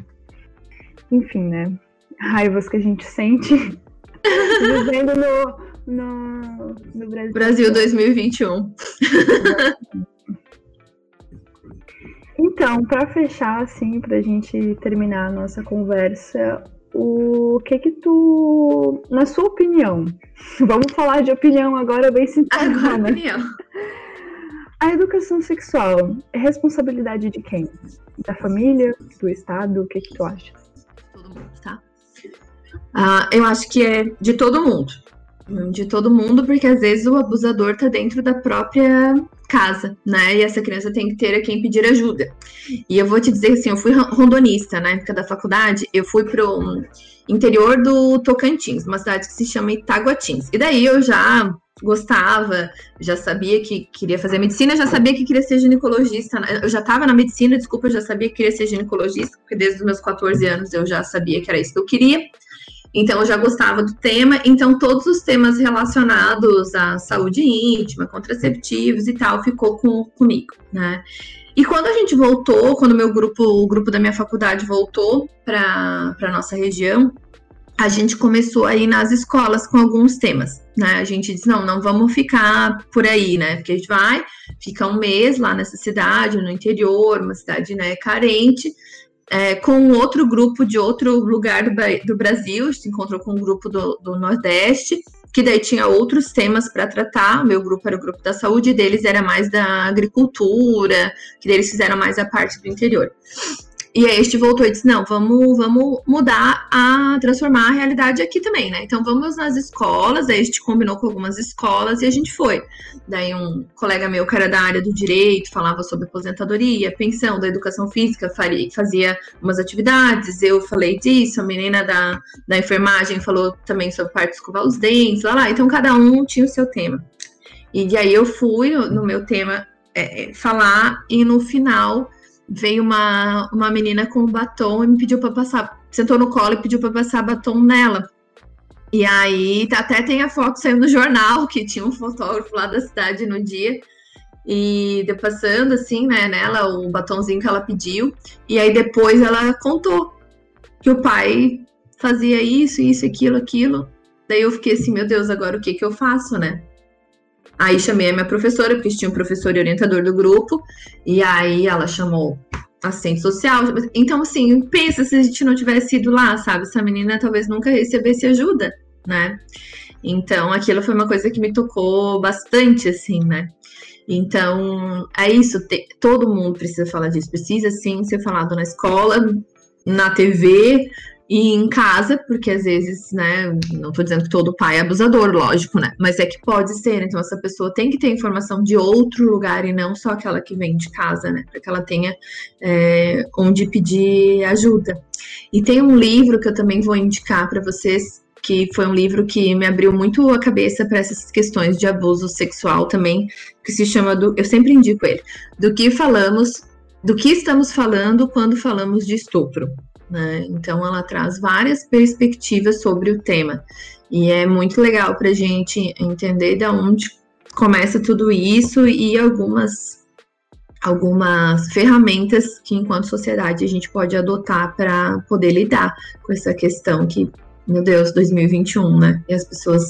Speaker 1: Enfim, né? Raivas que a gente sente <laughs> vivendo no, no, no Brasil.
Speaker 2: Brasil 2021.
Speaker 1: Então, para fechar, assim, para a gente terminar a nossa conversa, o que que tu, na sua opinião, <laughs> vamos falar de opinião agora bem sintética,
Speaker 2: agora, né? opinião.
Speaker 1: A educação sexual é responsabilidade de quem? Da família, do Estado? O que que tu acha?
Speaker 2: Todo mundo, tá? Ah, eu acho que é de todo mundo de todo mundo, porque às vezes o abusador tá dentro da própria casa, né? E essa criança tem que ter a quem pedir ajuda. E eu vou te dizer assim, eu fui rondonista na época da faculdade, eu fui pro interior do Tocantins, uma cidade que se chama Itaguatins. E daí eu já gostava, já sabia que queria fazer medicina, já sabia que queria ser ginecologista. Né? Eu já estava na medicina, desculpa, eu já sabia que queria ser ginecologista, porque desde os meus 14 anos eu já sabia que era isso que eu queria. Então, eu já gostava do tema. Então, todos os temas relacionados à saúde íntima, contraceptivos e tal, ficou com, comigo, né? E quando a gente voltou, quando meu grupo, o grupo da minha faculdade voltou para a nossa região, a gente começou a ir nas escolas com alguns temas, né? A gente disse, não, não vamos ficar por aí, né? Porque a gente vai, fica um mês lá nessa cidade, no interior, uma cidade, né, carente, é, com outro grupo de outro lugar do, do Brasil, se encontrou com um grupo do, do Nordeste, que daí tinha outros temas para tratar. Meu grupo era o grupo da saúde, deles era mais da agricultura, que deles fizeram mais a parte do interior. E aí este voltou e disse: não, vamos, vamos mudar a transformar a realidade aqui também, né? Então vamos nas escolas, aí a gente combinou com algumas escolas e a gente foi. Daí um colega meu, que era da área do direito, falava sobre aposentadoria, pensão, da educação física, fazia umas atividades, eu falei disso, a menina da, da enfermagem falou também sobre parte de escovar os dentes, lá lá. Então cada um tinha o seu tema. E aí eu fui no, no meu tema é, falar, e no final veio uma, uma menina com um batom e me pediu para passar, sentou no colo e pediu para passar batom nela. E aí até tem a foto saindo no jornal que tinha um fotógrafo lá da cidade no dia. E deu passando assim, né, nela o batonzinho que ela pediu. E aí depois ela contou que o pai fazia isso, isso, aquilo, aquilo. Daí eu fiquei assim, meu Deus, agora o que que eu faço, né? Aí chamei a minha professora, porque tinha um professor e orientador do grupo, e aí ela chamou assistente social. Então, assim, pensa se a gente não tivesse ido lá, sabe? Essa menina talvez nunca recebesse ajuda, né? Então, aquilo foi uma coisa que me tocou bastante, assim, né? Então, é isso. Te, todo mundo precisa falar disso. Precisa, sim, ser falado na escola, na TV, e em casa, porque às vezes, né, não tô dizendo que todo pai é abusador, lógico, né, mas é que pode ser, então essa pessoa tem que ter informação de outro lugar e não só aquela que vem de casa, né, para que ela tenha é, onde pedir ajuda. E tem um livro que eu também vou indicar para vocês, que foi um livro que me abriu muito a cabeça para essas questões de abuso sexual também, que se chama do, eu sempre indico ele, do que falamos, do que estamos falando quando falamos de estupro. Né? Então, ela traz várias perspectivas sobre o tema. E é muito legal para a gente entender de onde começa tudo isso e algumas, algumas ferramentas que, enquanto sociedade, a gente pode adotar para poder lidar com essa questão que, meu Deus, 2021, né? E as pessoas.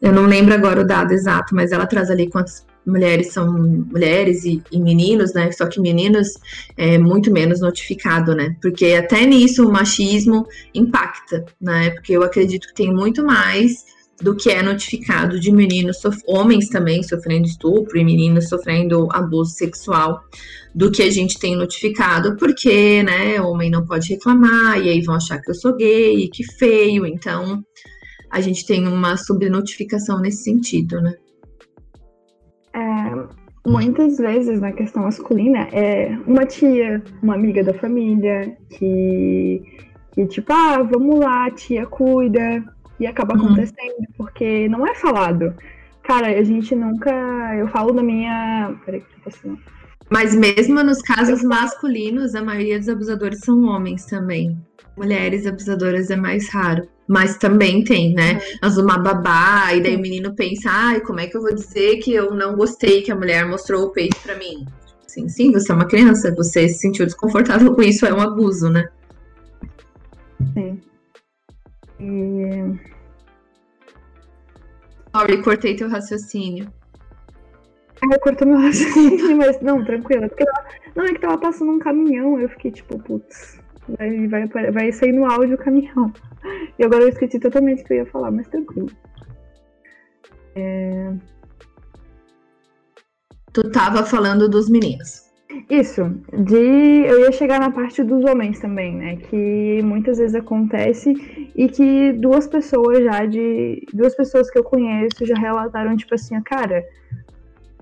Speaker 2: Eu não lembro agora o dado exato, mas ela traz ali quantas mulheres são mulheres e, e, meninos, né? Só que meninos é muito menos notificado, né? Porque até nisso o machismo impacta, né? Porque eu acredito que tem muito mais do que é notificado de meninos, homens também sofrendo estupro e meninos sofrendo abuso sexual, do que a gente tem notificado, porque, né, homem não pode reclamar, e aí vão achar que eu sou gay, que feio, então a gente tem uma subnotificação nesse sentido, né?
Speaker 1: Muitas vezes na questão masculina é uma tia, uma amiga da família que, que tipo, ah, vamos lá, tia cuida, e acaba uhum. acontecendo, porque não é falado. Cara, a gente nunca. Eu falo da minha. Peraí, que eu posso
Speaker 2: Mas mesmo nos casos masculinos, a maioria dos abusadores são homens também. Mulheres abusadoras é mais raro. Mas também tem, né? Mas uma babá, e daí o menino pensa, ai, como é que eu vou dizer que eu não gostei que a mulher mostrou o peito para mim? Sim, sim, você é uma criança, você se sentiu desconfortável com isso, é um abuso, né?
Speaker 1: Sim. E...
Speaker 2: Sorry, cortei teu raciocínio.
Speaker 1: Ah, cortou meu raciocínio, mas não, tranquila. Porque ela... Não, é que tava passando um caminhão, eu fiquei tipo, putz, vai, vai, vai sair no áudio o caminhão. E agora eu esqueci totalmente o que eu ia falar, mas tranquilo. É...
Speaker 2: Tu tava falando dos meninos.
Speaker 1: Isso, de eu ia chegar na parte dos homens também, né? Que muitas vezes acontece e que duas pessoas já de duas pessoas que eu conheço já relataram tipo assim, cara,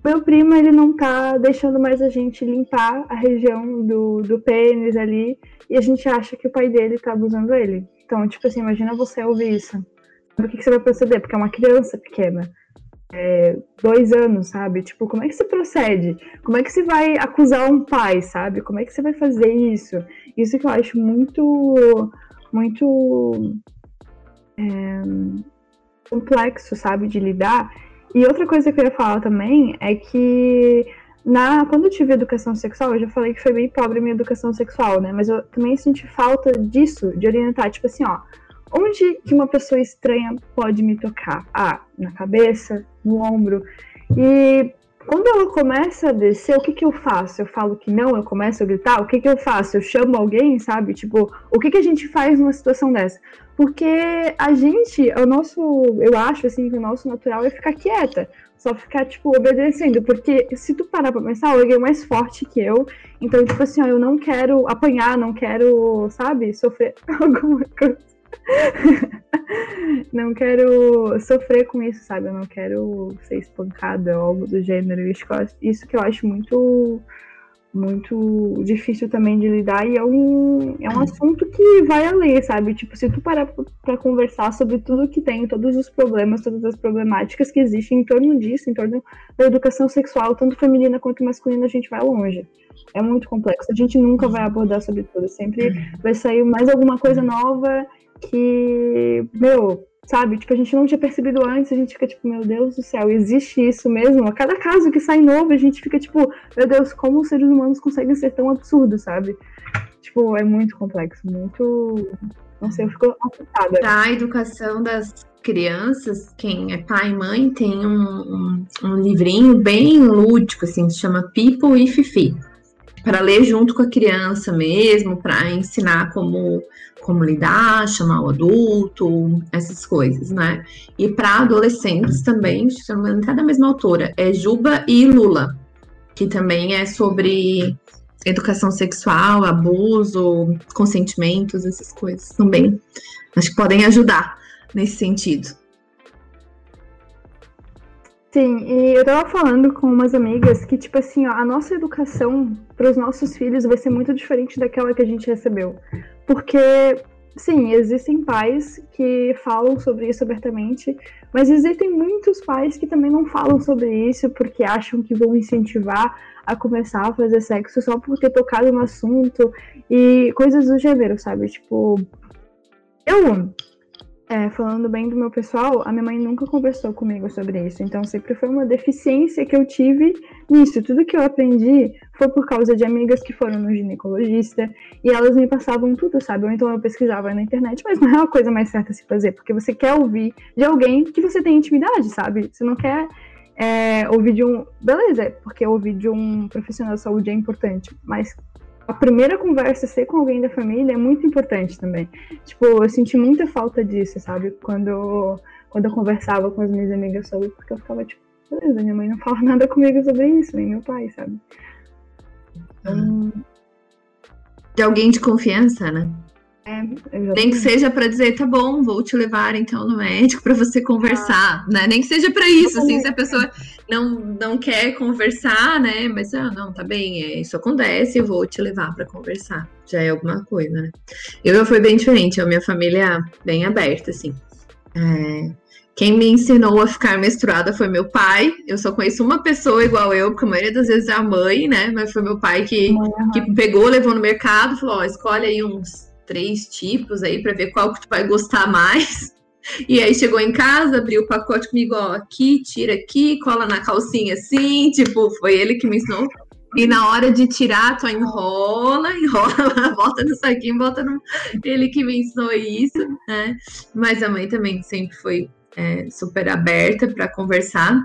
Speaker 1: meu primo ele não tá deixando mais a gente limpar a região do, do pênis ali e a gente acha que o pai dele tá abusando ele. Então, tipo assim, imagina você ouvir isso. O que, que você vai proceder? Porque é uma criança pequena. É, dois anos, sabe? Tipo, como é que se procede? Como é que você vai acusar um pai, sabe? Como é que você vai fazer isso? Isso que eu acho muito, muito é, complexo, sabe, de lidar. E outra coisa que eu ia falar também é que na, quando eu tive educação sexual, eu já falei que foi bem pobre minha educação sexual, né? Mas eu também senti falta disso, de orientar, tipo assim, ó, onde que uma pessoa estranha pode me tocar? Ah, na cabeça, no ombro. E quando ela começa a descer, o que que eu faço? Eu falo que não, eu começo a gritar? O que que eu faço? Eu chamo alguém, sabe? Tipo, o que que a gente faz numa situação dessa? Porque a gente, o nosso, eu acho assim que o nosso natural é ficar quieta, só ficar tipo obedecendo, porque se tu parar para pensar, alguém é mais forte que eu, então tipo assim, ó, eu não quero apanhar, não quero, sabe, sofrer <laughs> alguma coisa. <laughs> não quero sofrer com isso, sabe? Eu não quero ser espancada ou algo do gênero. Isso que eu acho muito muito difícil também de lidar e é um, é um assunto que vai além, sabe? Tipo, se tu parar para conversar sobre tudo que tem, todos os problemas, todas as problemáticas que existem em torno disso, em torno da educação sexual, tanto feminina quanto masculina, a gente vai longe. É muito complexo. A gente nunca vai abordar sobre tudo. Sempre vai sair mais alguma coisa nova que, meu, sabe? Tipo, a gente não tinha percebido antes, a gente fica tipo, meu Deus do céu, existe isso mesmo? A cada caso que sai novo, a gente fica tipo, meu Deus, como os seres humanos conseguem ser tão absurdos, sabe? Tipo, é muito complexo, muito. Não sei, eu fico assustada.
Speaker 2: A educação das crianças, quem é pai e mãe, tem um, um, um livrinho bem lúdico, assim, se chama People e Fifi para ler junto com a criança mesmo, para ensinar como, como lidar, chamar o adulto, essas coisas, né? E para adolescentes também, se não me engano, é da mesma autora, é Juba e Lula, que também é sobre educação sexual, abuso, consentimentos, essas coisas também. Acho que podem ajudar nesse sentido.
Speaker 1: Sim, e eu tava falando com umas amigas que, tipo assim, ó, a nossa educação para os nossos filhos vai ser muito diferente daquela que a gente recebeu. Porque, sim, existem pais que falam sobre isso abertamente, mas existem muitos pais que também não falam sobre isso porque acham que vão incentivar a começar a fazer sexo só por ter tocado no assunto e coisas do gênero, sabe? Tipo, eu é, falando bem do meu pessoal, a minha mãe nunca conversou comigo sobre isso. Então sempre foi uma deficiência que eu tive nisso. Tudo que eu aprendi foi por causa de amigas que foram no ginecologista e elas me passavam tudo, sabe? Ou então eu pesquisava na internet, mas não é a coisa mais certa a se fazer, porque você quer ouvir de alguém que você tem intimidade, sabe? Você não quer é, ouvir de um. Beleza, porque ouvir de um profissional de saúde é importante, mas a primeira conversa ser com alguém da família é muito importante também. Tipo, eu senti muita falta disso, sabe? Quando, quando eu conversava com as minhas amigas sobre, porque eu ficava tipo, beleza, minha mãe não fala <laughs> nada comigo sobre isso, nem meu pai, sabe?
Speaker 2: Então... De alguém de confiança, né? É, Nem que seja para dizer, tá bom, vou te levar então no médico para você conversar, ah. né? Nem que seja para isso, assim, se a pessoa não, não quer conversar, né? Mas, ah, não, tá bem, é, isso acontece, eu vou te levar para conversar. Já é alguma coisa, né? Eu fui bem diferente, a minha família bem aberta, assim. É, quem me ensinou a ficar menstruada foi meu pai. Eu só conheço uma pessoa igual eu, porque a maioria das vezes é a mãe, né? Mas foi meu pai que, que pegou, levou no mercado, falou: ó, escolhe aí uns três tipos aí para ver qual que tu vai gostar mais. E aí chegou em casa, abriu o pacote comigo, ó, aqui, tira aqui, cola na calcinha assim, <laughs> tipo, foi ele que me ensinou. E na hora de tirar, tu enrola, <laughs> enrola, bota no saquinho, bota no. Ele que me ensinou isso, né? Mas a mãe também sempre foi é, super aberta para conversar.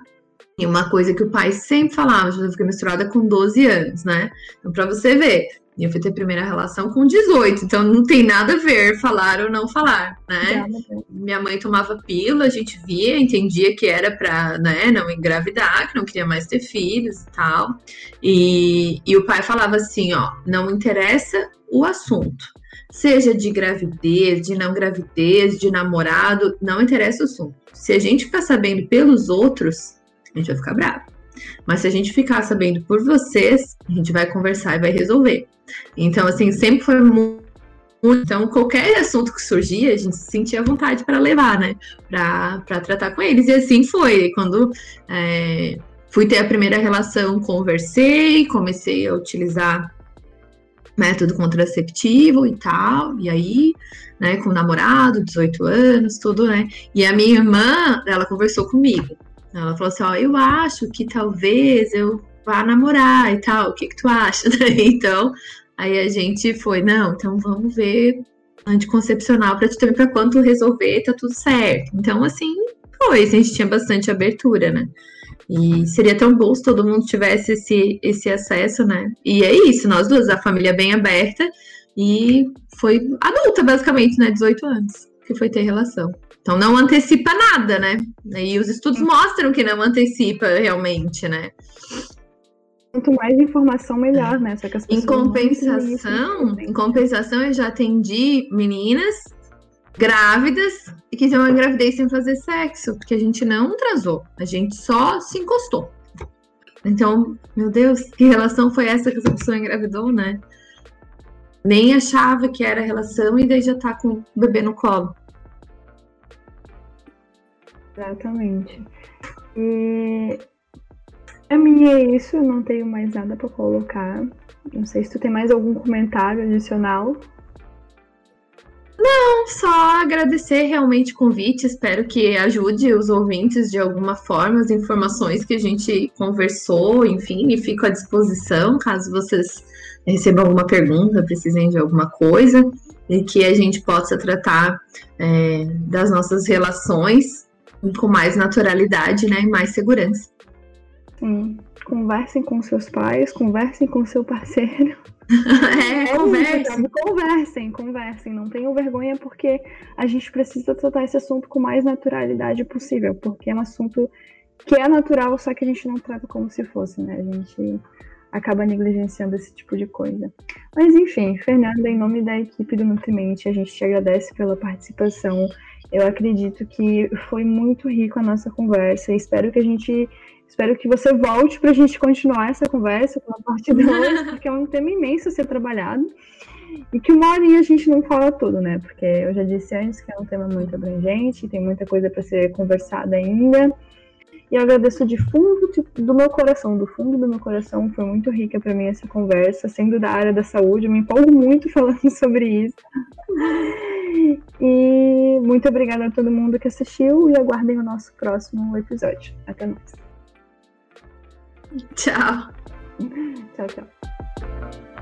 Speaker 2: E uma coisa que o pai sempre falava, eu fiquei misturada com 12 anos, né? Então, para você ver, eu fui ter primeira relação com 18, então não tem nada a ver falar ou não falar, né? Minha mãe tomava pílula, a gente via, entendia que era para né, não engravidar, que não queria mais ter filhos e tal. E, e o pai falava assim: ó, não interessa o assunto. Seja de gravidez, de não gravidez, de namorado, não interessa o assunto. Se a gente ficar sabendo pelos outros, a gente vai ficar bravo. Mas se a gente ficar sabendo por vocês, a gente vai conversar e vai resolver. Então, assim, sempre foi muito. Então, qualquer assunto que surgia, a gente sentia vontade para levar, né? Para tratar com eles. E assim foi. Quando é, fui ter a primeira relação, conversei, comecei a utilizar método contraceptivo e tal. E aí, né, com o namorado, 18 anos, tudo, né? E a minha irmã, ela conversou comigo. Ela falou assim: Ó, eu acho que talvez eu vá namorar e tal, o que, que tu acha? <laughs> então, aí a gente foi: não, então vamos ver anticoncepcional para também para quando resolver, tá tudo certo. Então, assim, foi, a gente tinha bastante abertura, né? E seria tão bom se todo mundo tivesse esse, esse acesso, né? E é isso, nós duas, a família bem aberta e foi adulta, basicamente, né? 18 anos, que foi ter relação. Então não antecipa nada, né? E os estudos mostram que não antecipa realmente, né?
Speaker 1: Quanto mais informação, melhor, né? Só
Speaker 2: que as em compensação, em compensação, eu já atendi meninas grávidas e que uma gravidez sem fazer sexo, porque a gente não transou, a gente só se encostou. Então, meu Deus, que relação foi essa que essa pessoa engravidou, né? Nem achava que era relação e daí já tá com o bebê no colo.
Speaker 1: Exatamente. E a minha é isso, eu não tenho mais nada para colocar. Não sei se tu tem mais algum comentário adicional.
Speaker 2: Não, só agradecer realmente o convite. Espero que ajude os ouvintes de alguma forma, as informações que a gente conversou, enfim, e fico à disposição caso vocês recebam alguma pergunta, precisem de alguma coisa, e que a gente possa tratar é, das nossas relações com mais naturalidade né, e mais segurança.
Speaker 1: Sim. Conversem com seus pais, conversem com seu parceiro. <laughs>
Speaker 2: é, é conversem.
Speaker 1: conversem, conversem. Não tenham vergonha, porque a gente precisa tratar esse assunto com mais naturalidade possível, porque é um assunto que é natural, só que a gente não trata como se fosse, né? A gente acaba negligenciando esse tipo de coisa. Mas enfim, Fernanda, em nome da equipe do Nutrimente, a gente te agradece pela participação. Eu acredito que foi muito rico a nossa conversa. Espero que a gente Espero que você volte para a gente continuar essa conversa com a parte 2, <laughs> porque é um tema imenso a ser trabalhado. E que uma hora a gente não fala tudo, né? Porque eu já disse antes que é um tema muito abrangente, tem muita coisa para ser conversada ainda. E agradeço de fundo do meu coração, do fundo do meu coração, foi muito rica para mim essa conversa, sendo da área da saúde, eu me empolgo muito <laughs> falando sobre isso. E muito obrigada a todo mundo que assistiu e aguardem o nosso próximo episódio. Até mais.
Speaker 2: Tchau.
Speaker 1: Tchau, tchau.